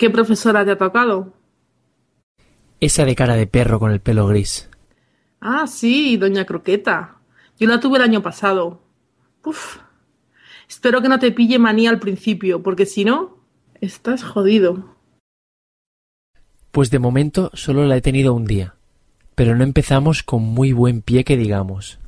¿Qué profesora te ha tocado? Esa de cara de perro con el pelo gris. Ah, sí, doña Croqueta. Yo la tuve el año pasado. Uf. Espero que no te pille manía al principio, porque si no, estás jodido. Pues de momento solo la he tenido un día, pero no empezamos con muy buen pie que digamos.